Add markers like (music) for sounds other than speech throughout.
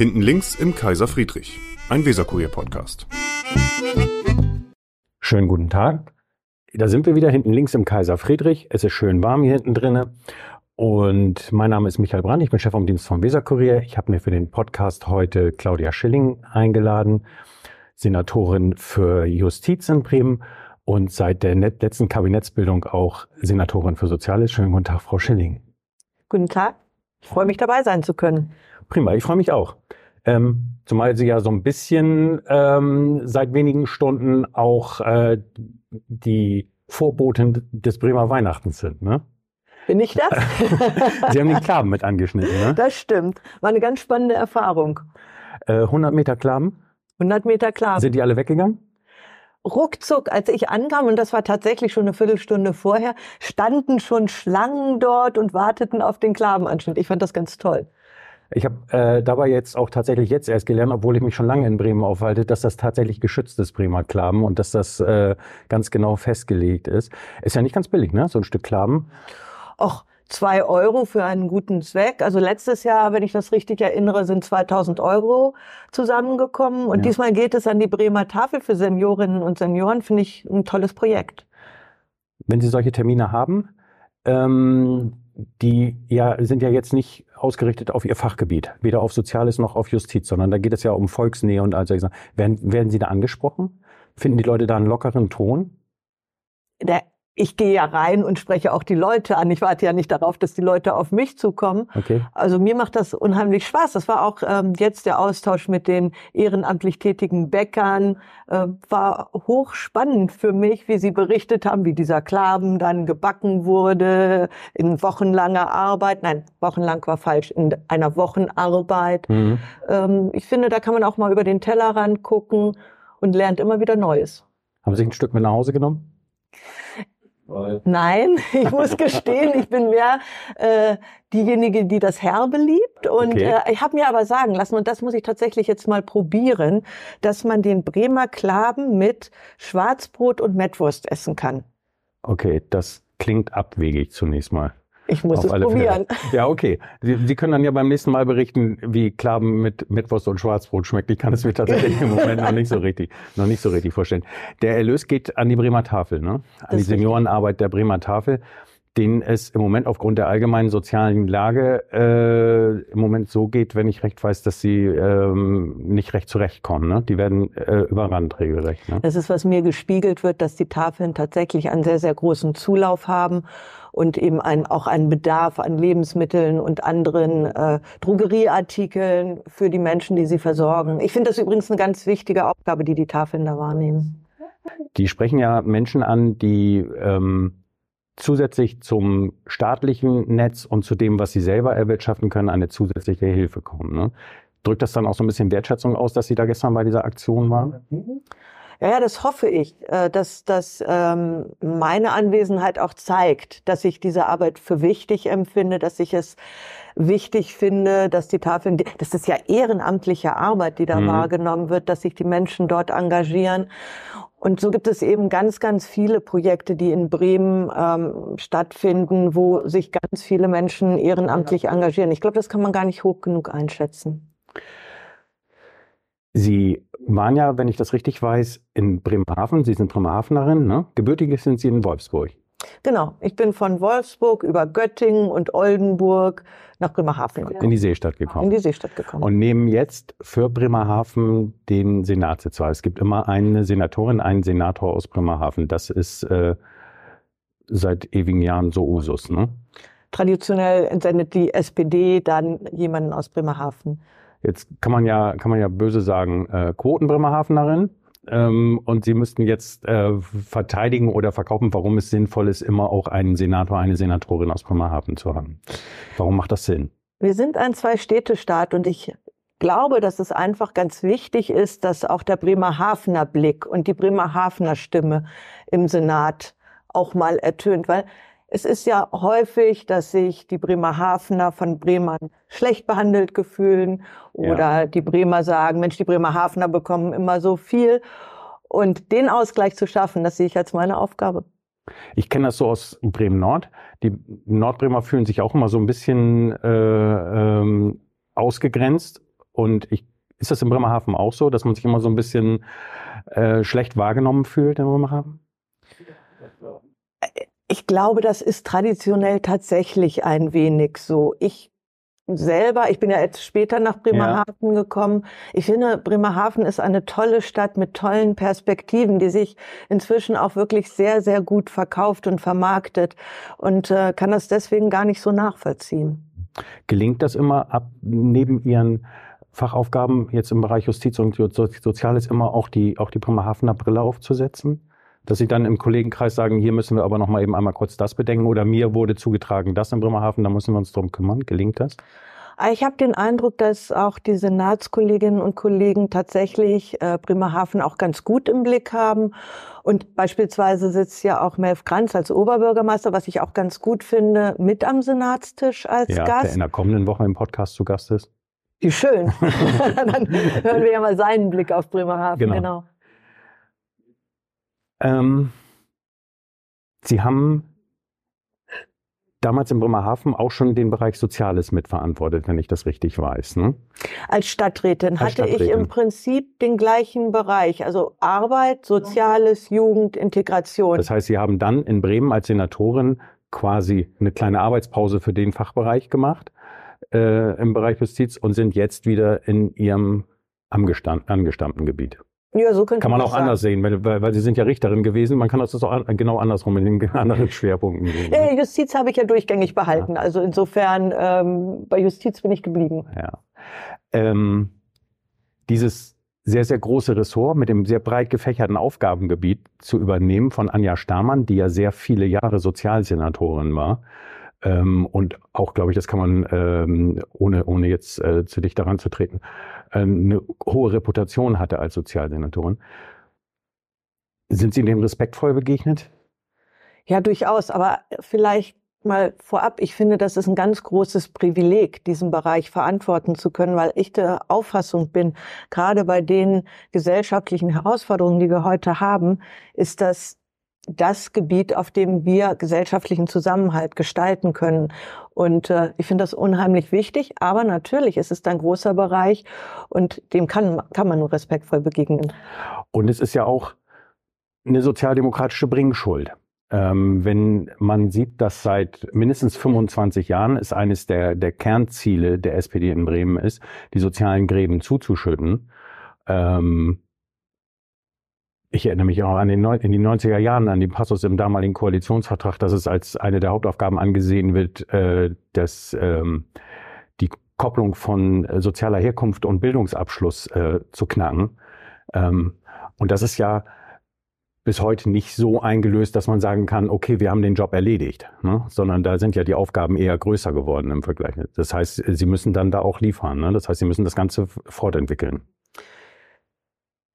Hinten links im Kaiser Friedrich, ein Weserkurier-Podcast. Schönen guten Tag. Da sind wir wieder hinten links im Kaiser Friedrich. Es ist schön warm hier hinten drinne. Und mein Name ist Michael Brandt, ich bin Chef vom Dienst vom Weserkurier. Ich habe mir für den Podcast heute Claudia Schilling eingeladen, Senatorin für Justiz in Bremen und seit der letzten Kabinettsbildung auch Senatorin für Soziales. Schönen guten Tag, Frau Schilling. Guten Tag. Ich freue mich dabei sein zu können. Prima, ich freue mich auch. Ähm, zumal Sie ja so ein bisschen ähm, seit wenigen Stunden auch äh, die Vorboten des Bremer Weihnachtens sind, ne? Bin ich das? (laughs) Sie haben den Klaben mit angeschnitten, ne? Das stimmt. War eine ganz spannende Erfahrung. Äh, 100 Meter Klaben? 100 Meter Klaben. Sind die alle weggegangen? ruckzuck, als ich ankam, und das war tatsächlich schon eine Viertelstunde vorher, standen schon Schlangen dort und warteten auf den Klabenanschnitt. Ich fand das ganz toll. Ich habe äh, dabei jetzt auch tatsächlich jetzt erst gelernt, obwohl ich mich schon lange in Bremen aufhalte, dass das tatsächlich geschütztes Bremer Klaben und dass das äh, ganz genau festgelegt ist. Ist ja nicht ganz billig, ne? So ein Stück Klaben. Och, zwei Euro für einen guten Zweck. Also letztes Jahr, wenn ich das richtig erinnere, sind 2000 Euro zusammengekommen. Und ja. diesmal geht es an die Bremer Tafel für Seniorinnen und Senioren. Finde ich ein tolles Projekt. Wenn Sie solche Termine haben, ähm, die ja, sind ja jetzt nicht ausgerichtet auf Ihr Fachgebiet, weder auf Soziales noch auf Justiz, sondern da geht es ja um Volksnähe und all solche Sachen. Werden, werden Sie da angesprochen? Finden die Leute da einen lockeren Ton? Der ich gehe ja rein und spreche auch die Leute an. Ich warte ja nicht darauf, dass die Leute auf mich zukommen. Okay. Also mir macht das unheimlich Spaß. Das war auch ähm, jetzt der Austausch mit den ehrenamtlich tätigen Bäckern. Äh, war hochspannend für mich, wie sie berichtet haben, wie dieser Klaben dann gebacken wurde in wochenlanger Arbeit. Nein, wochenlang war falsch, in einer Wochenarbeit. Mhm. Ähm, ich finde, da kann man auch mal über den Tellerrand gucken und lernt immer wieder Neues. Haben Sie ein Stück mit nach Hause genommen? Nein, (laughs) ich muss gestehen, ich bin mehr äh, diejenige, die das Herbe liebt. Und okay. äh, ich habe mir aber sagen lassen, und das muss ich tatsächlich jetzt mal probieren, dass man den Bremer Klaben mit Schwarzbrot und Mettwurst essen kann. Okay, das klingt abwegig zunächst mal. Ich muss es probieren. Fälle. Ja, okay. Sie, Sie, können dann ja beim nächsten Mal berichten, wie Klaben mit Mettwurst und Schwarzbrot schmeckt. Ich kann es mir tatsächlich im Moment noch nicht so richtig, noch nicht so richtig vorstellen. Der Erlös geht an die Bremer Tafel, ne? An die Seniorenarbeit der Bremer Tafel denen es im Moment aufgrund der allgemeinen sozialen Lage äh, im Moment so geht, wenn ich recht weiß, dass sie ähm, nicht recht zurechtkommen. Ne? Die werden äh, überrannt regelrecht. Ne? Das ist, was mir gespiegelt wird, dass die Tafeln tatsächlich einen sehr, sehr großen Zulauf haben und eben ein, auch einen Bedarf an Lebensmitteln und anderen äh, Drogerieartikeln für die Menschen, die sie versorgen. Ich finde das übrigens eine ganz wichtige Aufgabe, die die Tafeln da wahrnehmen. Die sprechen ja Menschen an, die ähm, zusätzlich zum staatlichen Netz und zu dem, was sie selber erwirtschaften können, eine zusätzliche Hilfe kommen. Ne? Drückt das dann auch so ein bisschen Wertschätzung aus, dass Sie da gestern bei dieser Aktion waren? Ja, ja, das hoffe ich, äh, dass, dass ähm, meine Anwesenheit auch zeigt, dass ich diese Arbeit für wichtig empfinde, dass ich es wichtig finde, dass die Tafeln, das ist ja ehrenamtliche Arbeit, die da mhm. wahrgenommen wird, dass sich die Menschen dort engagieren. Und so gibt es eben ganz, ganz viele Projekte, die in Bremen ähm, stattfinden, wo sich ganz viele Menschen ehrenamtlich engagieren. Ich glaube, das kann man gar nicht hoch genug einschätzen. Sie waren ja, wenn ich das richtig weiß, in Bremerhaven. Sie sind Bremerhavenerin, ne? Gebürtig sind Sie in Wolfsburg. Genau, ich bin von Wolfsburg über Göttingen und Oldenburg nach Bremerhaven gekommen. In die Seestadt gekommen. In die Seestadt gekommen. Und nehmen jetzt für Bremerhaven den Senatssitz wahr. Es gibt immer eine Senatorin, einen Senator aus Bremerhaven. Das ist äh, seit ewigen Jahren so Usus, ne? Traditionell entsendet die SPD dann jemanden aus Bremerhaven. Jetzt kann man ja, kann man ja böse sagen, äh, Quoten Bremerhavenerin ähm, und Sie müssten jetzt äh, verteidigen oder verkaufen, warum es sinnvoll ist, immer auch einen Senator, eine Senatorin aus Bremerhaven zu haben. Warum macht das Sinn? Wir sind ein Zwei-Städte-Staat und ich glaube, dass es einfach ganz wichtig ist, dass auch der Bremerhavener Blick und die Bremerhavener Stimme im Senat auch mal ertönt, weil es ist ja häufig, dass sich die Bremerhavener von Bremern schlecht behandelt gefühlen oder ja. die Bremer sagen, Mensch, die Bremerhavener bekommen immer so viel. Und den Ausgleich zu schaffen, das sehe ich als meine Aufgabe. Ich kenne das so aus Bremen Nord. Die Nordbremer fühlen sich auch immer so ein bisschen äh, ähm, ausgegrenzt Und ich, ist das in Bremerhaven auch so, dass man sich immer so ein bisschen äh, schlecht wahrgenommen fühlt in Bremerhaven? Ich glaube, das ist traditionell tatsächlich ein wenig so. Ich selber, ich bin ja jetzt später nach Bremerhaven ja. gekommen. Ich finde, Bremerhaven ist eine tolle Stadt mit tollen Perspektiven, die sich inzwischen auch wirklich sehr, sehr gut verkauft und vermarktet und äh, kann das deswegen gar nicht so nachvollziehen. Gelingt das immer ab neben Ihren Fachaufgaben jetzt im Bereich Justiz und Soziales immer auch die, auch die Bremerhavener Brille aufzusetzen? Dass Sie dann im Kollegenkreis sagen, hier müssen wir aber noch mal eben einmal kurz das bedenken oder mir wurde zugetragen, das in Bremerhaven, da müssen wir uns drum kümmern. Gelingt das? Ich habe den Eindruck, dass auch die Senatskolleginnen und Kollegen tatsächlich äh, Bremerhaven auch ganz gut im Blick haben. Und beispielsweise sitzt ja auch Melf Kranz als Oberbürgermeister, was ich auch ganz gut finde, mit am Senatstisch als ja, Gast. Der in der kommenden Woche im Podcast zu Gast ist. Wie schön. (laughs) (laughs) Dann hören wir ja mal seinen Blick auf Bremerhaven. Genau. genau. Ähm, Sie haben damals in Bremerhaven auch schon den Bereich Soziales mitverantwortet, wenn ich das richtig weiß. Ne? Als Stadträtin Als hatte Stadträtin. ich im Prinzip den gleichen Bereich, also Arbeit, Soziales, Jugend, Integration. Das heißt, Sie haben dann in Bremen als Senatorin quasi eine kleine Arbeitspause für den Fachbereich gemacht äh, im Bereich Justiz und sind jetzt wieder in Ihrem angestammten Gebiet. Ja, so könnte Kann man auch sagen. anders sehen, weil, weil, weil Sie sind ja Richterin gewesen. Man kann das auch an, genau andersrum in den (laughs) anderen Schwerpunkten sehen. Ja, Justiz habe ich ja durchgängig behalten. Ja. Also insofern ähm, bei Justiz bin ich geblieben. Ja. Ähm, dieses sehr, sehr große Ressort mit dem sehr breit gefächerten Aufgabengebiet zu übernehmen von Anja Stamann, die ja sehr viele Jahre Sozialsenatorin war. Ähm, und auch, glaube ich, das kann man, ähm, ohne, ohne jetzt äh, zu dicht daran zu treten, äh, eine hohe Reputation hatte als Sozialsenatorin. Sind Sie dem respektvoll begegnet? Ja, durchaus. Aber vielleicht mal vorab, ich finde, das ist ein ganz großes Privileg, diesen Bereich verantworten zu können, weil ich der Auffassung bin, gerade bei den gesellschaftlichen Herausforderungen, die wir heute haben, ist das das Gebiet, auf dem wir gesellschaftlichen Zusammenhalt gestalten können. Und äh, ich finde das unheimlich wichtig, aber natürlich ist es ein großer Bereich und dem kann, kann man nur respektvoll begegnen. Und es ist ja auch eine sozialdemokratische Bringschuld. Ähm, wenn man sieht, dass seit mindestens 25 Jahren es eines der, der Kernziele der SPD in Bremen ist, die sozialen Gräben zuzuschütten, ähm, ich erinnere mich auch an den in die 90er Jahren an den Passus im damaligen Koalitionsvertrag, dass es als eine der Hauptaufgaben angesehen wird, äh, dass ähm, die Kopplung von äh, sozialer Herkunft und Bildungsabschluss äh, zu knacken. Ähm, und das ist ja bis heute nicht so eingelöst, dass man sagen kann, okay, wir haben den Job erledigt, ne? sondern da sind ja die Aufgaben eher größer geworden im Vergleich. Das heißt, sie müssen dann da auch liefern. Ne? Das heißt, sie müssen das Ganze fortentwickeln.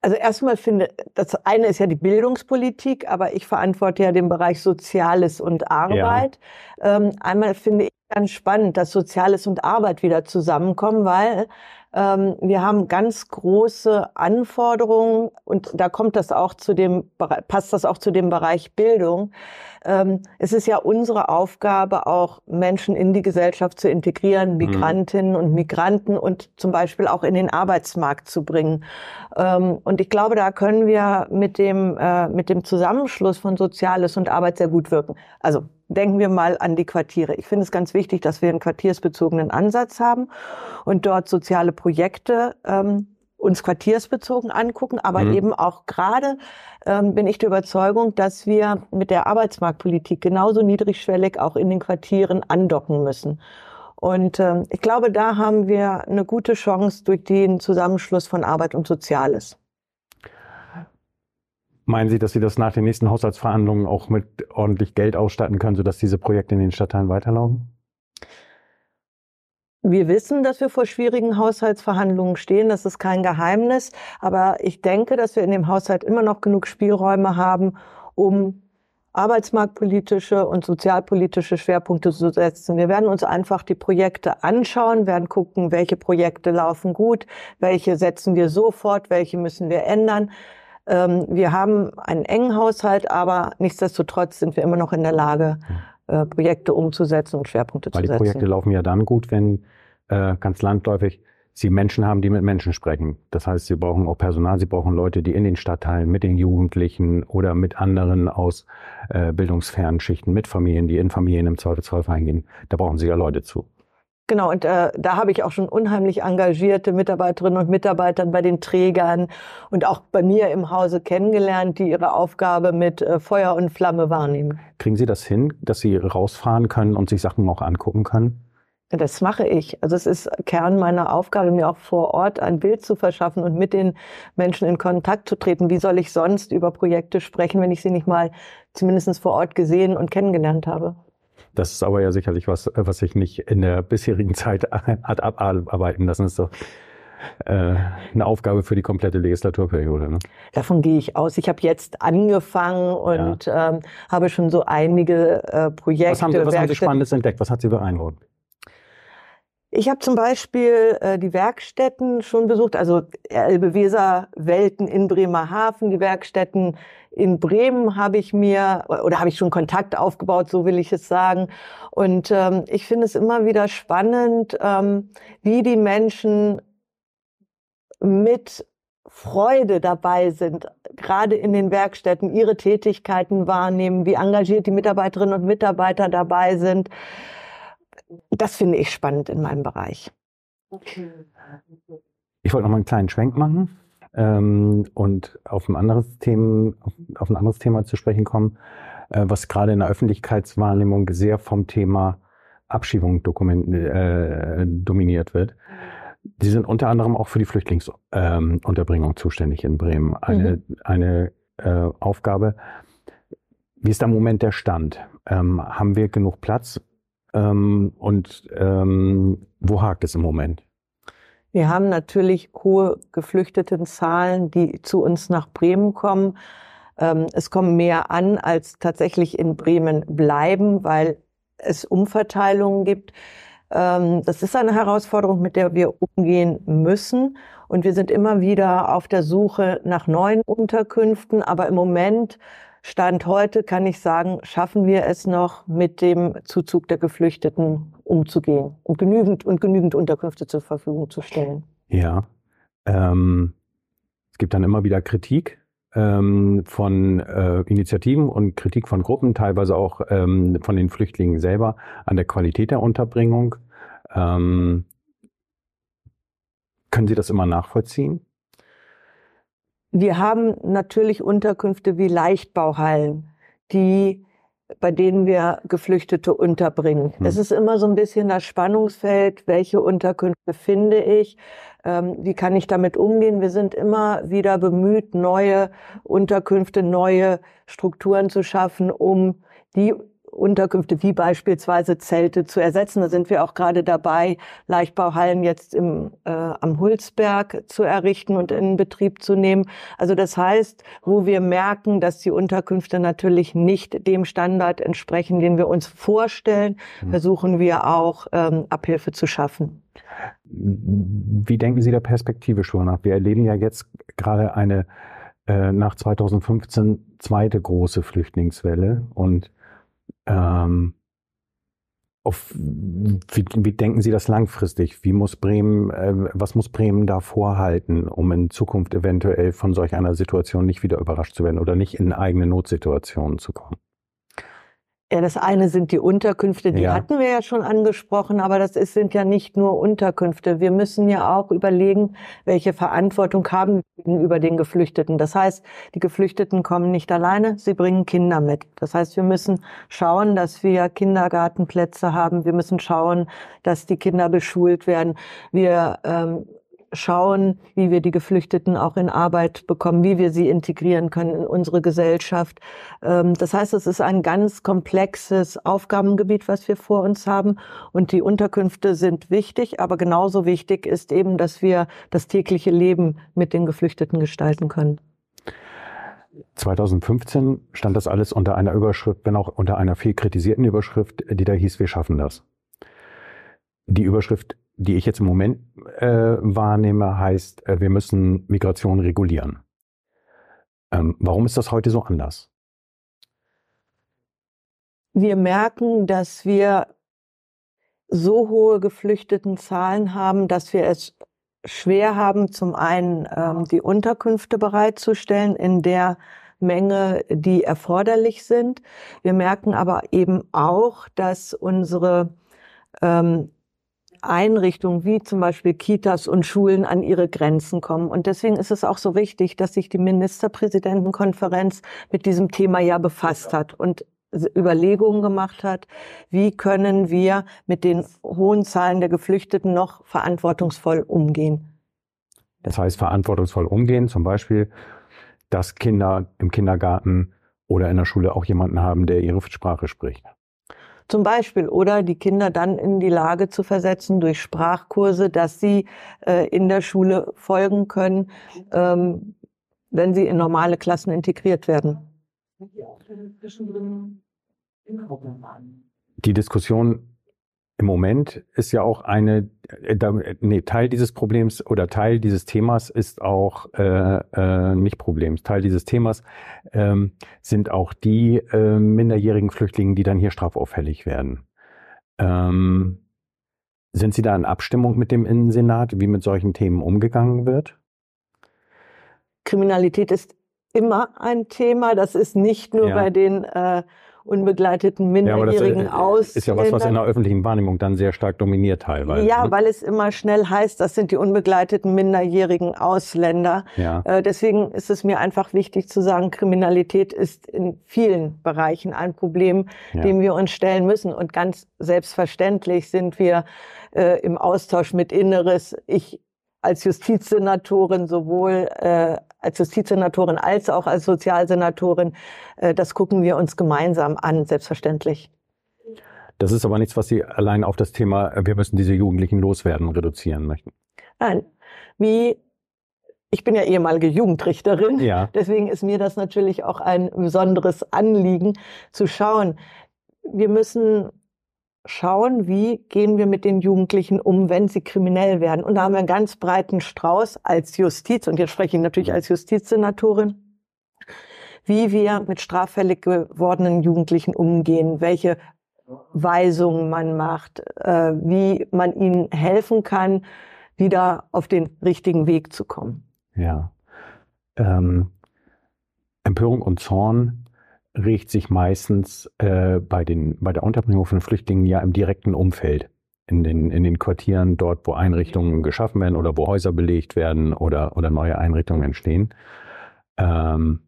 Also erstmal finde, das eine ist ja die Bildungspolitik, aber ich verantworte ja den Bereich Soziales und Arbeit. Ja. Ähm, einmal finde ich ganz spannend, dass Soziales und Arbeit wieder zusammenkommen, weil wir haben ganz große Anforderungen und da kommt das auch zu dem, passt das auch zu dem Bereich Bildung. Ähm, es ist ja unsere Aufgabe, auch Menschen in die Gesellschaft zu integrieren, mhm. Migrantinnen und Migranten und zum Beispiel auch in den Arbeitsmarkt zu bringen. Ähm, und ich glaube, da können wir mit dem, äh, mit dem Zusammenschluss von Soziales und Arbeit sehr gut wirken. Also denken wir mal an die Quartiere. Ich finde es ganz wichtig, dass wir einen quartiersbezogenen Ansatz haben und dort soziale Projekte ähm, uns quartiersbezogen angucken, aber mhm. eben auch gerade ähm, bin ich der Überzeugung, dass wir mit der Arbeitsmarktpolitik genauso niedrigschwellig auch in den Quartieren andocken müssen. Und ähm, ich glaube, da haben wir eine gute Chance durch den Zusammenschluss von Arbeit und Soziales. Meinen Sie, dass Sie das nach den nächsten Haushaltsverhandlungen auch mit ordentlich Geld ausstatten können, sodass diese Projekte in den Stadtteilen weiterlaufen? Wir wissen, dass wir vor schwierigen Haushaltsverhandlungen stehen. Das ist kein Geheimnis. Aber ich denke, dass wir in dem Haushalt immer noch genug Spielräume haben, um arbeitsmarktpolitische und sozialpolitische Schwerpunkte zu setzen. Wir werden uns einfach die Projekte anschauen, werden gucken, welche Projekte laufen gut, welche setzen wir sofort, welche müssen wir ändern. Ähm, wir haben einen engen Haushalt, aber nichtsdestotrotz sind wir immer noch in der Lage, äh, Projekte umzusetzen und Schwerpunkte Weil zu setzen. Die Projekte laufen ja dann gut, wenn äh, ganz landläufig Sie Menschen haben, die mit Menschen sprechen. Das heißt, Sie brauchen auch Personal, Sie brauchen Leute, die in den Stadtteilen mit den Jugendlichen oder mit anderen aus äh, bildungsfernen Schichten, mit Familien, die in Familien im Zweifelsfall reingehen. Da brauchen Sie ja Leute zu. Genau, und äh, da habe ich auch schon unheimlich engagierte Mitarbeiterinnen und Mitarbeiter bei den Trägern und auch bei mir im Hause kennengelernt, die ihre Aufgabe mit äh, Feuer und Flamme wahrnehmen. Kriegen Sie das hin, dass Sie rausfahren können und sich Sachen auch angucken können? Das mache ich. Also es ist Kern meiner Aufgabe, mir auch vor Ort ein Bild zu verschaffen und mit den Menschen in Kontakt zu treten. Wie soll ich sonst über Projekte sprechen, wenn ich sie nicht mal zumindest vor Ort gesehen und kennengelernt habe? Das ist aber ja sicherlich was, was sich nicht in der bisherigen (laughs) Zeit (laughs) hat abarbeiten lassen. Das ist doch äh, eine Aufgabe für die komplette Legislaturperiode. Ne? Davon gehe ich aus. Ich habe jetzt angefangen und ja. ähm, habe schon so einige äh, Projekte. Was haben, Sie, was haben Sie Spannendes entdeckt? Was hat Sie beeindruckt? Ich habe zum Beispiel äh, die Werkstätten schon besucht, also Elbe-Weser-Welten in Bremerhaven, die Werkstätten in Bremen habe ich mir oder habe ich schon Kontakt aufgebaut, so will ich es sagen. Und ähm, ich finde es immer wieder spannend, ähm, wie die Menschen mit Freude dabei sind, gerade in den Werkstätten ihre Tätigkeiten wahrnehmen, wie engagiert die Mitarbeiterinnen und Mitarbeiter dabei sind das finde ich spannend in meinem Bereich. Ich wollte noch mal einen kleinen Schwenk machen ähm, und auf ein anderes Thema, auf, auf, ein anderes Thema zu sprechen kommen, äh, was gerade in der Öffentlichkeitswahrnehmung sehr vom Thema Abschiebung äh, dominiert wird. Sie sind unter anderem auch für die Flüchtlingsunterbringung ähm, zuständig in Bremen. Eine, mhm. eine äh, Aufgabe. Wie ist der Moment der Stand? Ähm, haben wir genug Platz? Ähm, und ähm, wo hakt es im Moment? Wir haben natürlich hohe Geflüchtetenzahlen, die zu uns nach Bremen kommen. Ähm, es kommen mehr an, als tatsächlich in Bremen bleiben, weil es Umverteilungen gibt. Ähm, das ist eine Herausforderung, mit der wir umgehen müssen. Und wir sind immer wieder auf der Suche nach neuen Unterkünften. Aber im Moment Stand heute kann ich sagen, schaffen wir es noch, mit dem Zuzug der Geflüchteten umzugehen und genügend und genügend Unterkünfte zur Verfügung zu stellen. Ja. Ähm, es gibt dann immer wieder Kritik ähm, von äh, Initiativen und Kritik von Gruppen, teilweise auch ähm, von den Flüchtlingen selber an der Qualität der Unterbringung. Ähm, können Sie das immer nachvollziehen? Wir haben natürlich Unterkünfte wie Leichtbauhallen, die bei denen wir Geflüchtete unterbringen. Hm. Es ist immer so ein bisschen das Spannungsfeld, welche Unterkünfte finde ich, ähm, wie kann ich damit umgehen. Wir sind immer wieder bemüht, neue Unterkünfte, neue Strukturen zu schaffen, um die Unterkünfte wie beispielsweise Zelte zu ersetzen. Da sind wir auch gerade dabei, Leichtbauhallen jetzt im, äh, am Hulsberg zu errichten und in Betrieb zu nehmen. Also das heißt, wo wir merken, dass die Unterkünfte natürlich nicht dem Standard entsprechen, den wir uns vorstellen, mhm. versuchen wir auch ähm, Abhilfe zu schaffen. Wie denken Sie der Perspektive schon nach? Wir erleben ja jetzt gerade eine äh, nach 2015 zweite große Flüchtlingswelle und ähm, auf, wie, wie denken Sie das langfristig? Wie muss Bremen, äh, was muss Bremen da vorhalten, um in Zukunft eventuell von solch einer Situation nicht wieder überrascht zu werden oder nicht in eigene Notsituationen zu kommen? Ja, das eine sind die Unterkünfte, die ja. hatten wir ja schon angesprochen, aber das ist, sind ja nicht nur Unterkünfte. Wir müssen ja auch überlegen, welche Verantwortung haben wir gegenüber den Geflüchteten. Das heißt, die Geflüchteten kommen nicht alleine, sie bringen Kinder mit. Das heißt, wir müssen schauen, dass wir Kindergartenplätze haben. Wir müssen schauen, dass die Kinder beschult werden. Wir ähm, schauen, wie wir die Geflüchteten auch in Arbeit bekommen, wie wir sie integrieren können in unsere Gesellschaft. Ähm, das heißt, es ist ein ganz komplexes Aufgabengebiet, was wir vor uns haben. Und die Unterkünfte sind wichtig, aber genauso wichtig ist eben, dass wir das tägliche Leben mit den Geflüchteten gestalten können. 2015 stand das alles unter einer Überschrift, wenn auch unter einer viel kritisierten Überschrift, die da hieß, wir schaffen das. Die Überschrift die ich jetzt im Moment äh, wahrnehme, heißt, äh, wir müssen Migration regulieren. Ähm, warum ist das heute so anders? Wir merken, dass wir so hohe Geflüchtetenzahlen haben, dass wir es schwer haben, zum einen ähm, die Unterkünfte bereitzustellen in der Menge, die erforderlich sind. Wir merken aber eben auch, dass unsere ähm, Einrichtungen wie zum Beispiel Kitas und Schulen an ihre Grenzen kommen. Und deswegen ist es auch so wichtig, dass sich die Ministerpräsidentenkonferenz mit diesem Thema ja befasst hat und Überlegungen gemacht hat, wie können wir mit den hohen Zahlen der Geflüchteten noch verantwortungsvoll umgehen. Das heißt, verantwortungsvoll umgehen, zum Beispiel, dass Kinder im Kindergarten oder in der Schule auch jemanden haben, der ihre Sprache spricht. Zum Beispiel. Oder die Kinder dann in die Lage zu versetzen durch Sprachkurse, dass sie äh, in der Schule folgen können, ähm, wenn sie in normale Klassen integriert werden. Die Diskussion im Moment ist ja auch eine, äh, nee, Teil dieses Problems oder Teil dieses Themas ist auch äh, äh, nicht Problems. Teil dieses Themas ähm, sind auch die äh, minderjährigen Flüchtlinge, die dann hier strafauffällig werden. Ähm, sind Sie da in Abstimmung mit dem Innensenat, wie mit solchen Themen umgegangen wird? Kriminalität ist immer ein Thema. Das ist nicht nur ja. bei den äh, unbegleiteten minderjährigen ja, Ausländer. Ist ja was, was in der öffentlichen Wahrnehmung dann sehr stark dominiert teilweise. Ja, ne? weil es immer schnell heißt, das sind die unbegleiteten minderjährigen Ausländer. Ja. Äh, deswegen ist es mir einfach wichtig zu sagen, Kriminalität ist in vielen Bereichen ein Problem, ja. dem wir uns stellen müssen. Und ganz selbstverständlich sind wir äh, im Austausch mit Inneres. Ich als Justizsenatorin sowohl äh, als Justizsenatorin als auch als Sozialsenatorin, äh, das gucken wir uns gemeinsam an, selbstverständlich. Das ist aber nichts, was Sie allein auf das Thema, äh, wir müssen diese Jugendlichen loswerden, reduzieren möchten. Nein, wie ich bin ja ehemalige Jugendrichterin, ja. deswegen ist mir das natürlich auch ein besonderes Anliegen zu schauen. Wir müssen schauen, wie gehen wir mit den Jugendlichen um, wenn sie kriminell werden. Und da haben wir einen ganz breiten Strauß als Justiz, und jetzt spreche ich natürlich als Justizsenatorin, wie wir mit straffällig gewordenen Jugendlichen umgehen, welche Weisungen man macht, äh, wie man ihnen helfen kann, wieder auf den richtigen Weg zu kommen. Ja. Ähm, Empörung und Zorn regt sich meistens äh, bei, den, bei der Unterbringung von Flüchtlingen ja im direkten Umfeld. In den, in den Quartieren, dort, wo Einrichtungen geschaffen werden oder wo Häuser belegt werden oder, oder neue Einrichtungen entstehen. Ähm,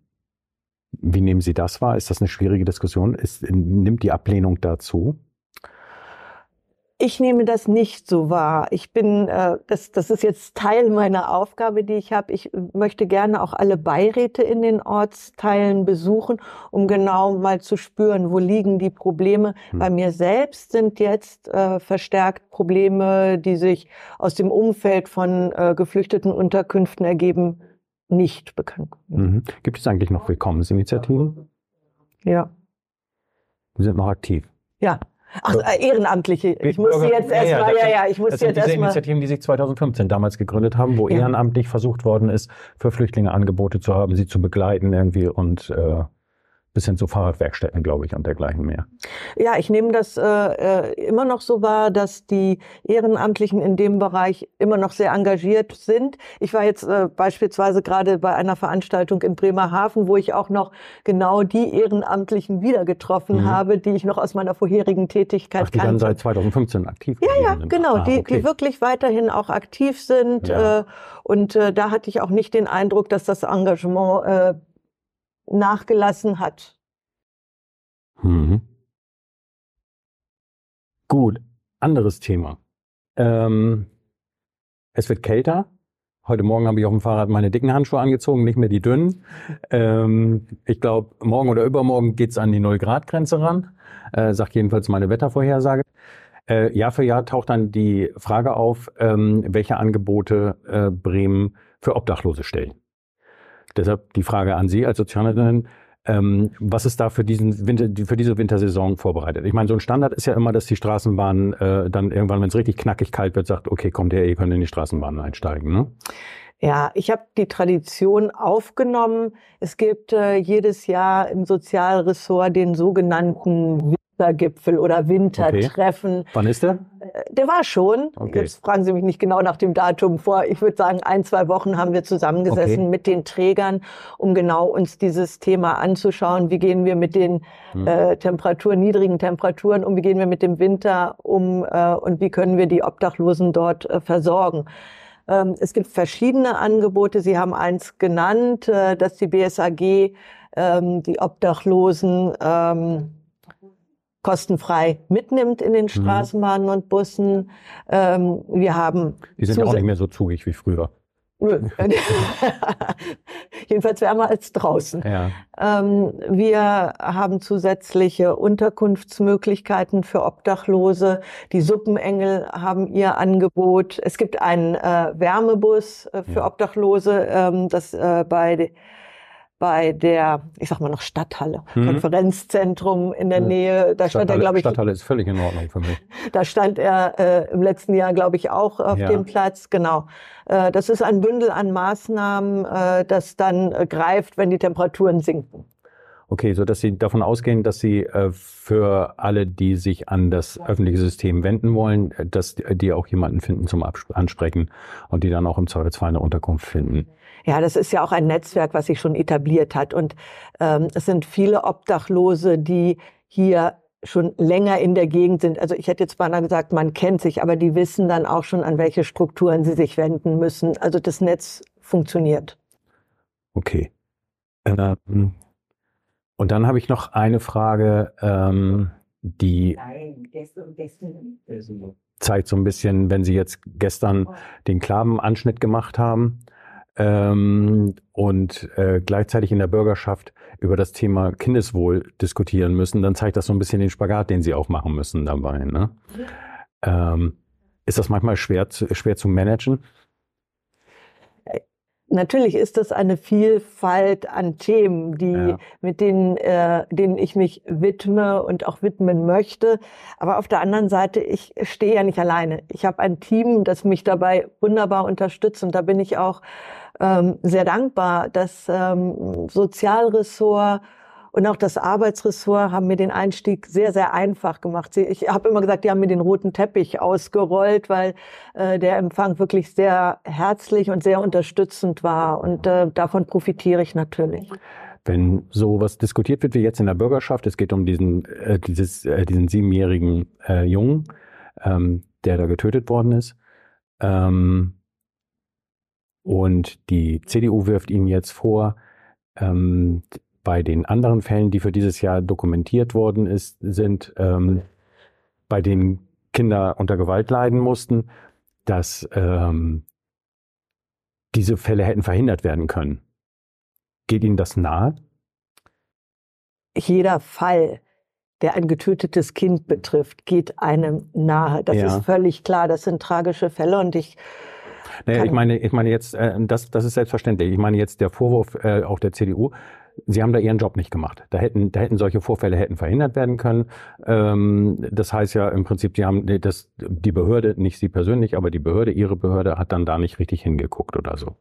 wie nehmen Sie das wahr? Ist das eine schwierige Diskussion? Ist, nimmt die Ablehnung dazu? Ich nehme das nicht so wahr. Ich bin, äh, das, das ist jetzt Teil meiner Aufgabe, die ich habe. Ich möchte gerne auch alle Beiräte in den Ortsteilen besuchen, um genau mal zu spüren, wo liegen die Probleme. Hm. Bei mir selbst sind jetzt äh, verstärkt Probleme, die sich aus dem Umfeld von äh, geflüchteten Unterkünften ergeben, nicht bekannt. Mhm. Gibt es eigentlich noch Willkommensinitiativen? Ja. Sie sind noch aktiv. Ja, Ach, äh, Ehrenamtliche. Ich muss jetzt erstmal, ja, ja, ja, ich muss das sind jetzt diese Initiativen, die sich 2015 damals gegründet haben, wo ja. ehrenamtlich versucht worden ist, für Flüchtlinge Angebote zu haben, sie zu begleiten irgendwie und äh, bis hin zu Fahrradwerkstätten, glaube ich, und dergleichen mehr. Ja, ich nehme das äh, äh, immer noch so wahr, dass die Ehrenamtlichen in dem Bereich immer noch sehr engagiert sind. Ich war jetzt äh, beispielsweise gerade bei einer Veranstaltung in Bremerhaven, wo ich auch noch genau die Ehrenamtlichen wieder getroffen mhm. habe, die ich noch aus meiner vorherigen Tätigkeit Ach, die kannte. dann seit 2015 aktiv Ja, ja, sind. genau, ah, die, okay. die wirklich weiterhin auch aktiv sind. Ja. Äh, und äh, da hatte ich auch nicht den Eindruck, dass das Engagement äh, nachgelassen hat. Mhm. Gut, anderes Thema. Ähm, es wird kälter. Heute Morgen habe ich auf dem Fahrrad meine dicken Handschuhe angezogen, nicht mehr die dünnen. Ähm, ich glaube, morgen oder übermorgen geht's an die Null-Grad-Grenze ran, äh, sagt jedenfalls meine Wettervorhersage. Äh, Jahr für Jahr taucht dann die Frage auf, ähm, welche Angebote äh, Bremen für Obdachlose stellen. Deshalb die Frage an Sie als Sozialarbeiterin, ähm, was ist da für, diesen Winter, für diese Wintersaison vorbereitet? Ich meine, so ein Standard ist ja immer, dass die Straßenbahn äh, dann irgendwann, wenn es richtig knackig kalt wird, sagt, okay, kommt her, ihr könnt in die Straßenbahn einsteigen. Ne? Ja, ich habe die Tradition aufgenommen. Es gibt äh, jedes Jahr im Sozialressort den sogenannten Ostergipfel oder Wintertreffen. Okay. Wann ist der? Äh, der war schon. Okay. Jetzt fragen Sie mich nicht genau nach dem Datum vor. Ich würde sagen, ein, zwei Wochen haben wir zusammengesessen okay. mit den Trägern, um genau uns dieses Thema anzuschauen. Wie gehen wir mit den hm. äh, Temperaturen, niedrigen Temperaturen um? Wie gehen wir mit dem Winter um? Äh, und wie können wir die Obdachlosen dort äh, versorgen? Ähm, es gibt verschiedene Angebote. Sie haben eins genannt, äh, dass die BSAG ähm, die Obdachlosen ähm, kostenfrei mitnimmt in den mhm. Straßenbahnen und Bussen. Ähm, wir haben die sind ja auch nicht mehr so zugig wie früher. (laughs) Jedenfalls wärmer als draußen. Ja. Ähm, wir haben zusätzliche Unterkunftsmöglichkeiten für Obdachlose. Die Suppenengel haben ihr Angebot. Es gibt einen äh, Wärmebus äh, für ja. Obdachlose, ähm, das äh, bei bei der, ich sag mal noch Stadthalle, mhm. Konferenzzentrum in der Nähe. Da stand er, glaube ich. Stadthalle ist völlig in Ordnung für mich. (laughs) Da stand er äh, im letzten Jahr, glaube ich, auch auf ja. dem Platz. Genau. Äh, das ist ein Bündel an Maßnahmen, äh, das dann äh, greift, wenn die Temperaturen sinken. Okay, so dass Sie davon ausgehen, dass Sie äh, für alle, die sich an das öffentliche System wenden wollen, äh, dass die auch jemanden finden zum Ansprechen und die dann auch im Zweifelsfall eine Unterkunft finden. Ja, das ist ja auch ein Netzwerk, was sich schon etabliert hat. Und ähm, es sind viele Obdachlose, die hier schon länger in der Gegend sind. Also ich hätte jetzt beinahe gesagt, man kennt sich, aber die wissen dann auch schon, an welche Strukturen sie sich wenden müssen. Also das Netz funktioniert. Okay. Ähm, und dann habe ich noch eine Frage, ähm, die zeigt so ein bisschen, wenn Sie jetzt gestern den Klavenanschnitt gemacht haben, ähm, und äh, gleichzeitig in der Bürgerschaft über das Thema Kindeswohl diskutieren müssen, dann zeigt das so ein bisschen den Spagat, den sie auch machen müssen dabei. Ne? Ähm, ist das manchmal schwer zu, schwer zu managen? Natürlich ist das eine Vielfalt an Themen, die ja. mit denen, äh, denen ich mich widme und auch widmen möchte. Aber auf der anderen Seite, ich stehe ja nicht alleine. Ich habe ein Team, das mich dabei wunderbar unterstützt und da bin ich auch ähm, sehr dankbar. Das ähm, Sozialressort und auch das Arbeitsressort haben mir den Einstieg sehr, sehr einfach gemacht. Ich habe immer gesagt, die haben mir den roten Teppich ausgerollt, weil äh, der Empfang wirklich sehr herzlich und sehr unterstützend war. Und äh, davon profitiere ich natürlich. Wenn sowas diskutiert wird wie jetzt in der Bürgerschaft, es geht um diesen, äh, dieses, äh, diesen siebenjährigen äh, Jungen, ähm, der da getötet worden ist. Ähm, und die CDU wirft ihm jetzt vor, ähm, bei den anderen Fällen, die für dieses Jahr dokumentiert worden ist, sind, ähm, bei denen Kinder unter Gewalt leiden mussten, dass ähm, diese Fälle hätten verhindert werden können. Geht Ihnen das nahe? Jeder Fall, der ein getötetes Kind betrifft, geht einem nahe. Das ja. ist völlig klar. Das sind tragische Fälle und ich naja, ich meine, ich meine jetzt, äh, das, das ist selbstverständlich. Ich meine jetzt der Vorwurf äh, auch der CDU. Sie haben da ihren Job nicht gemacht. Da hätten, da hätten solche Vorfälle hätten verhindert werden können. Ähm, das heißt ja im Prinzip, die haben das, die Behörde, nicht Sie persönlich, aber die Behörde, Ihre Behörde hat dann da nicht richtig hingeguckt oder so.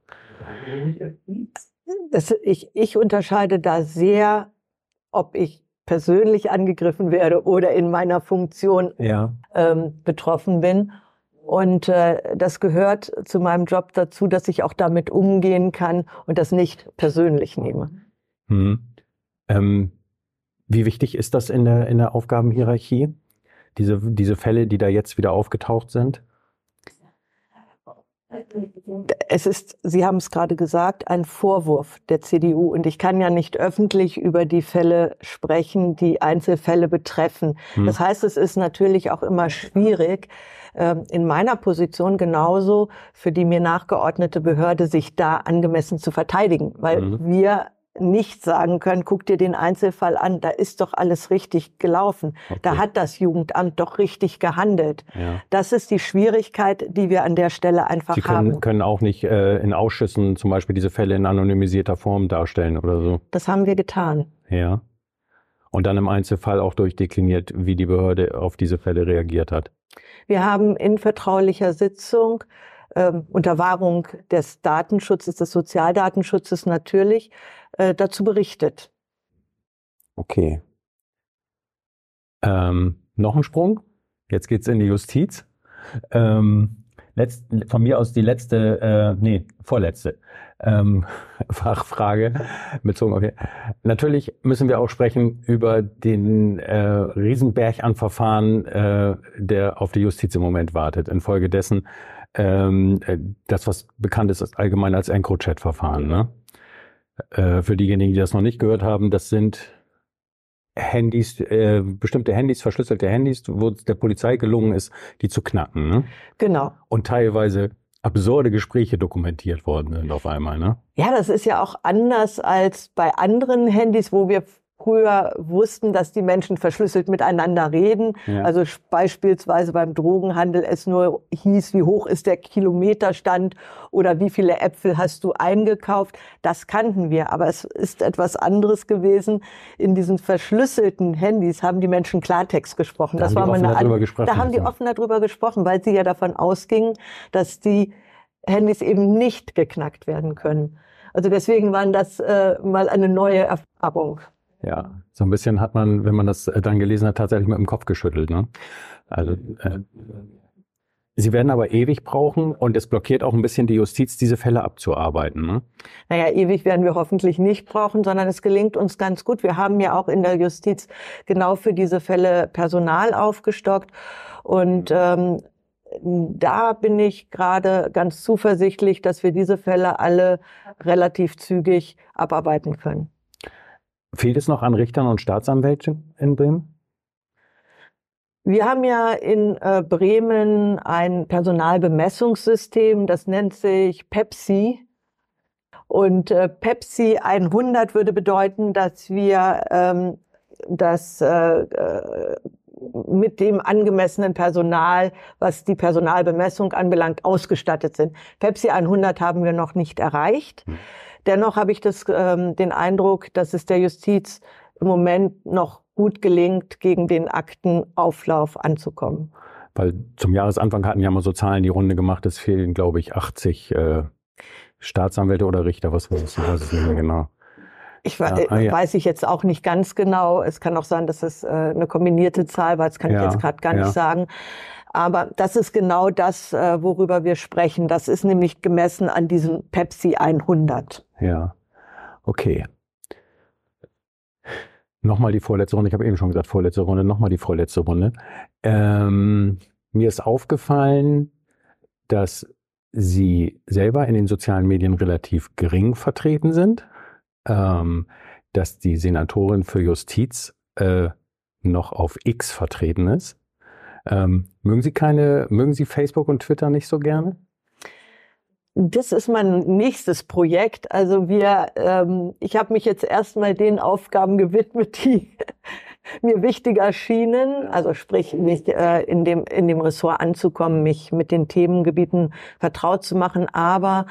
Das, ich, ich unterscheide da sehr, ob ich persönlich angegriffen werde oder in meiner Funktion ja. ähm, betroffen bin. Und äh, das gehört zu meinem Job dazu, dass ich auch damit umgehen kann und das nicht persönlich nehme. Hm. Ähm, wie wichtig ist das in der, in der Aufgabenhierarchie? Diese, diese Fälle, die da jetzt wieder aufgetaucht sind? Es ist, Sie haben es gerade gesagt, ein Vorwurf der CDU. Und ich kann ja nicht öffentlich über die Fälle sprechen, die Einzelfälle betreffen. Hm. Das heißt, es ist natürlich auch immer schwierig, ähm, in meiner Position genauso für die mir nachgeordnete Behörde sich da angemessen zu verteidigen, weil mhm. wir nicht sagen können, guck dir den Einzelfall an, da ist doch alles richtig gelaufen. Okay. Da hat das Jugendamt doch richtig gehandelt. Ja. Das ist die Schwierigkeit, die wir an der Stelle einfach Sie können, haben. können auch nicht äh, in Ausschüssen zum Beispiel diese Fälle in anonymisierter Form darstellen oder so. Das haben wir getan. Ja. Und dann im Einzelfall auch durchdekliniert, wie die Behörde auf diese Fälle reagiert hat. Wir haben in vertraulicher Sitzung ähm, unter Wahrung des Datenschutzes, des Sozialdatenschutzes natürlich, äh, dazu berichtet. Okay. Ähm, noch ein Sprung. Jetzt geht's in die Justiz. Ähm, letzt, von mir aus die letzte, äh, nee, vorletzte ähm, (laughs) Fachfrage bezogen auf. Natürlich müssen wir auch sprechen über den äh, Riesenberg an Verfahren, äh, der auf die Justiz im Moment wartet. Infolgedessen ähm, äh, das, was bekannt ist, ist allgemein als EncroChat-Verfahren. Ne? Äh, für diejenigen, die das noch nicht gehört haben, das sind Handys, äh, bestimmte Handys, verschlüsselte Handys, wo es der Polizei gelungen ist, die zu knacken. Ne? Genau. Und teilweise absurde Gespräche dokumentiert worden sind auf einmal, ne? Ja, das ist ja auch anders als bei anderen Handys, wo wir früher wussten, dass die Menschen verschlüsselt miteinander reden. Ja. Also beispielsweise beim Drogenhandel es nur hieß, wie hoch ist der Kilometerstand oder wie viele Äpfel hast du eingekauft. Das kannten wir. Aber es ist etwas anderes gewesen. In diesen verschlüsselten Handys haben die Menschen Klartext gesprochen. Da das war mal eine, gesprochen, da haben die offen darüber gesprochen, weil sie ja davon ausgingen, dass die Handys eben nicht geknackt werden können. Also deswegen waren das äh, mal eine neue Erfahrung. Ja, so ein bisschen hat man, wenn man das äh, dann gelesen hat, tatsächlich mit dem Kopf geschüttelt. Ne? Also äh, Sie werden aber ewig brauchen und es blockiert auch ein bisschen die Justiz, diese Fälle abzuarbeiten. Ne? Naja, ewig werden wir hoffentlich nicht brauchen, sondern es gelingt uns ganz gut. Wir haben ja auch in der Justiz genau für diese Fälle Personal aufgestockt und ähm, da bin ich gerade ganz zuversichtlich, dass wir diese Fälle alle relativ zügig abarbeiten können. Fehlt es noch an Richtern und Staatsanwälten in Bremen? Wir haben ja in äh, Bremen ein Personalbemessungssystem, das nennt sich Pepsi. Und äh, Pepsi 100 würde bedeuten, dass wir ähm, das äh, äh, mit dem angemessenen Personal, was die Personalbemessung anbelangt, ausgestattet sind. Pepsi 100 haben wir noch nicht erreicht. Hm. Dennoch habe ich das, ähm, den Eindruck, dass es der Justiz im Moment noch gut gelingt, gegen den Aktenauflauf anzukommen. Weil zum Jahresanfang hatten ja mal so Zahlen die Runde gemacht, es fehlen, glaube ich, 80 äh, Staatsanwälte oder Richter, was weiß ich, weiß ich nicht mehr genau. Ich ja, ah, ja. weiß ich jetzt auch nicht ganz genau. Es kann auch sein, dass es äh, eine kombinierte Zahl war. Das kann ja, ich jetzt gerade gar nicht sagen. Aber das ist genau das, äh, worüber wir sprechen. Das ist nämlich gemessen an diesem Pepsi 100. Ja, okay. Nochmal die vorletzte Runde. Ich habe eben schon gesagt, vorletzte Runde. Nochmal die vorletzte Runde. Ähm, mir ist aufgefallen, dass Sie selber in den sozialen Medien relativ gering vertreten sind, ähm, dass die Senatorin für Justiz äh, noch auf X vertreten ist. Ähm, mögen Sie keine, mögen Sie Facebook und Twitter nicht so gerne? Das ist mein nächstes Projekt. Also wir, ähm, ich habe mich jetzt erstmal den Aufgaben gewidmet, die mir wichtig erschienen. Also sprich, mich, äh, in dem in dem Ressort anzukommen, mich mit den Themengebieten vertraut zu machen. Aber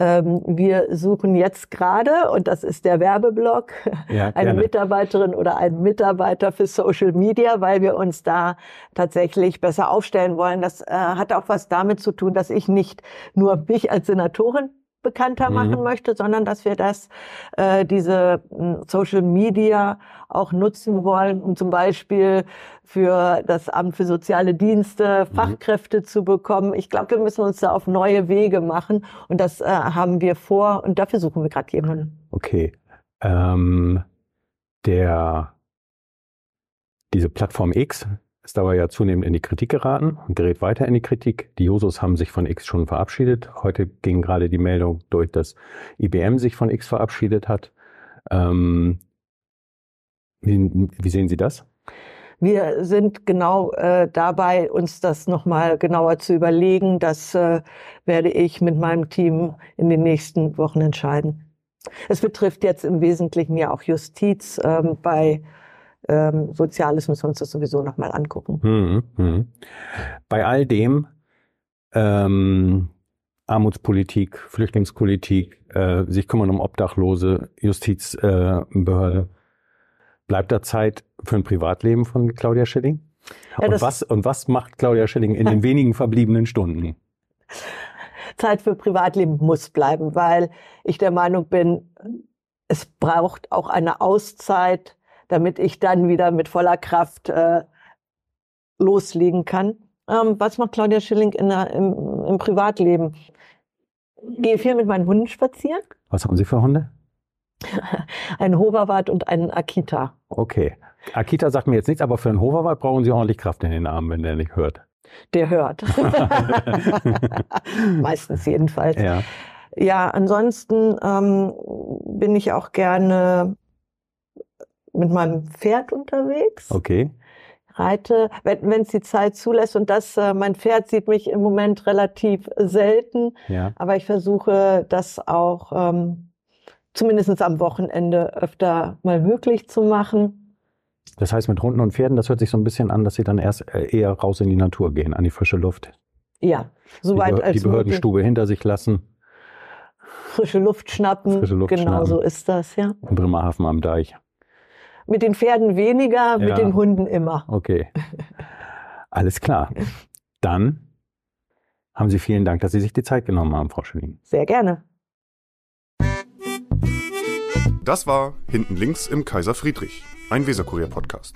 ähm, wir suchen jetzt gerade, und das ist der Werbeblock, ja, (laughs) eine Mitarbeiterin oder einen Mitarbeiter für Social Media, weil wir uns da tatsächlich besser aufstellen wollen. Das äh, hat auch was damit zu tun, dass ich nicht nur mich als Senatorin bekannter mhm. machen möchte, sondern dass wir das, äh, diese hm, Social Media auch nutzen wollen, um zum Beispiel für das Amt für soziale Dienste mhm. Fachkräfte zu bekommen. Ich glaube, wir müssen uns da auf neue Wege machen und das äh, haben wir vor und dafür suchen wir gerade jemanden. Okay. Ähm, der diese Plattform X, ist dabei ja zunehmend in die Kritik geraten und gerät weiter in die Kritik. Die Josos haben sich von X schon verabschiedet. Heute ging gerade die Meldung durch, dass IBM sich von X verabschiedet hat. Ähm, wie, wie, sehen Sie das? Wir sind genau äh, dabei, uns das nochmal genauer zu überlegen. Das äh, werde ich mit meinem Team in den nächsten Wochen entscheiden. Es betrifft jetzt im Wesentlichen ja auch Justiz. Ähm, bei ähm, Soziales müssen wir uns das sowieso nochmal angucken. Mhm, mh. Bei all dem, ähm, Armutspolitik, Flüchtlingspolitik, äh, sich kümmern um Obdachlose, Justizbehörde, äh, bleibt da Zeit für ein Privatleben von Claudia Schilling? Ja, und, was, und was macht Claudia Schilling in den (laughs) wenigen verbliebenen Stunden? Zeit für Privatleben muss bleiben, weil ich der Meinung bin, es braucht auch eine Auszeit damit ich dann wieder mit voller Kraft äh, loslegen kann. Ähm, was macht Claudia Schilling in der, im, im Privatleben? Gehe viel mit meinen Hunden spazieren. Was haben Sie für Hunde? (laughs) ein Hoverwart und einen Akita. Okay. Akita sagt mir jetzt nichts, aber für einen Hoverwart brauchen Sie ordentlich Kraft in den Armen, wenn der nicht hört. Der hört. (laughs) (laughs) Meistens jedenfalls. Ja, ja ansonsten ähm, bin ich auch gerne mit meinem Pferd unterwegs. Okay. Reite, wenn es die Zeit zulässt. Und das, äh, mein Pferd sieht mich im Moment relativ selten. Ja. Aber ich versuche das auch ähm, zumindest am Wochenende öfter mal möglich zu machen. Das heißt, mit Hunden und Pferden, das hört sich so ein bisschen an, dass sie dann erst äh, eher raus in die Natur gehen, an die frische Luft. Ja, soweit die, als die Behördenstube möglich. hinter sich lassen. Frische Luft schnappen. Frische Luft genau schnappen. so ist das, ja. In Bremerhaven am Deich. Mit den Pferden weniger, ja. mit den Hunden immer. Okay. Alles klar. Dann haben Sie vielen Dank, dass Sie sich die Zeit genommen haben, Frau Schilling. Sehr gerne. Das war Hinten links im Kaiser Friedrich, ein Weserkurier-Podcast.